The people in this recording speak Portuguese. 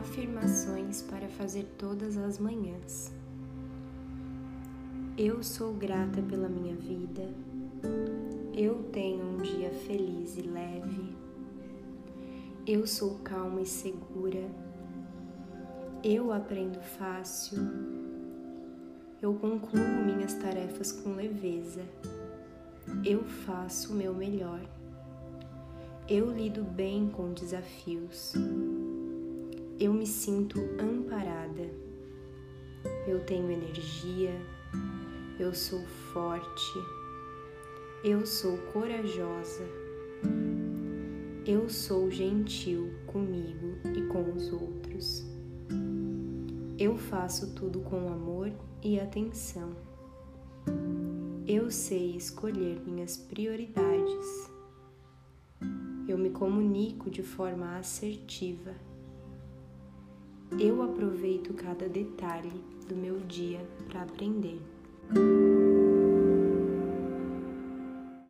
Afirmações para fazer todas as manhãs. Eu sou grata pela minha vida. Eu tenho um dia feliz e leve. Eu sou calma e segura. Eu aprendo fácil. Eu concluo minhas tarefas com leveza. Eu faço o meu melhor. Eu lido bem com desafios eu me sinto amparada. Eu tenho energia, eu sou forte, eu sou corajosa, eu sou gentil comigo e com os outros. Eu faço tudo com amor e atenção. Eu sei escolher minhas prioridades. Eu me comunico de forma assertiva eu aproveito cada detalhe do meu dia para aprender.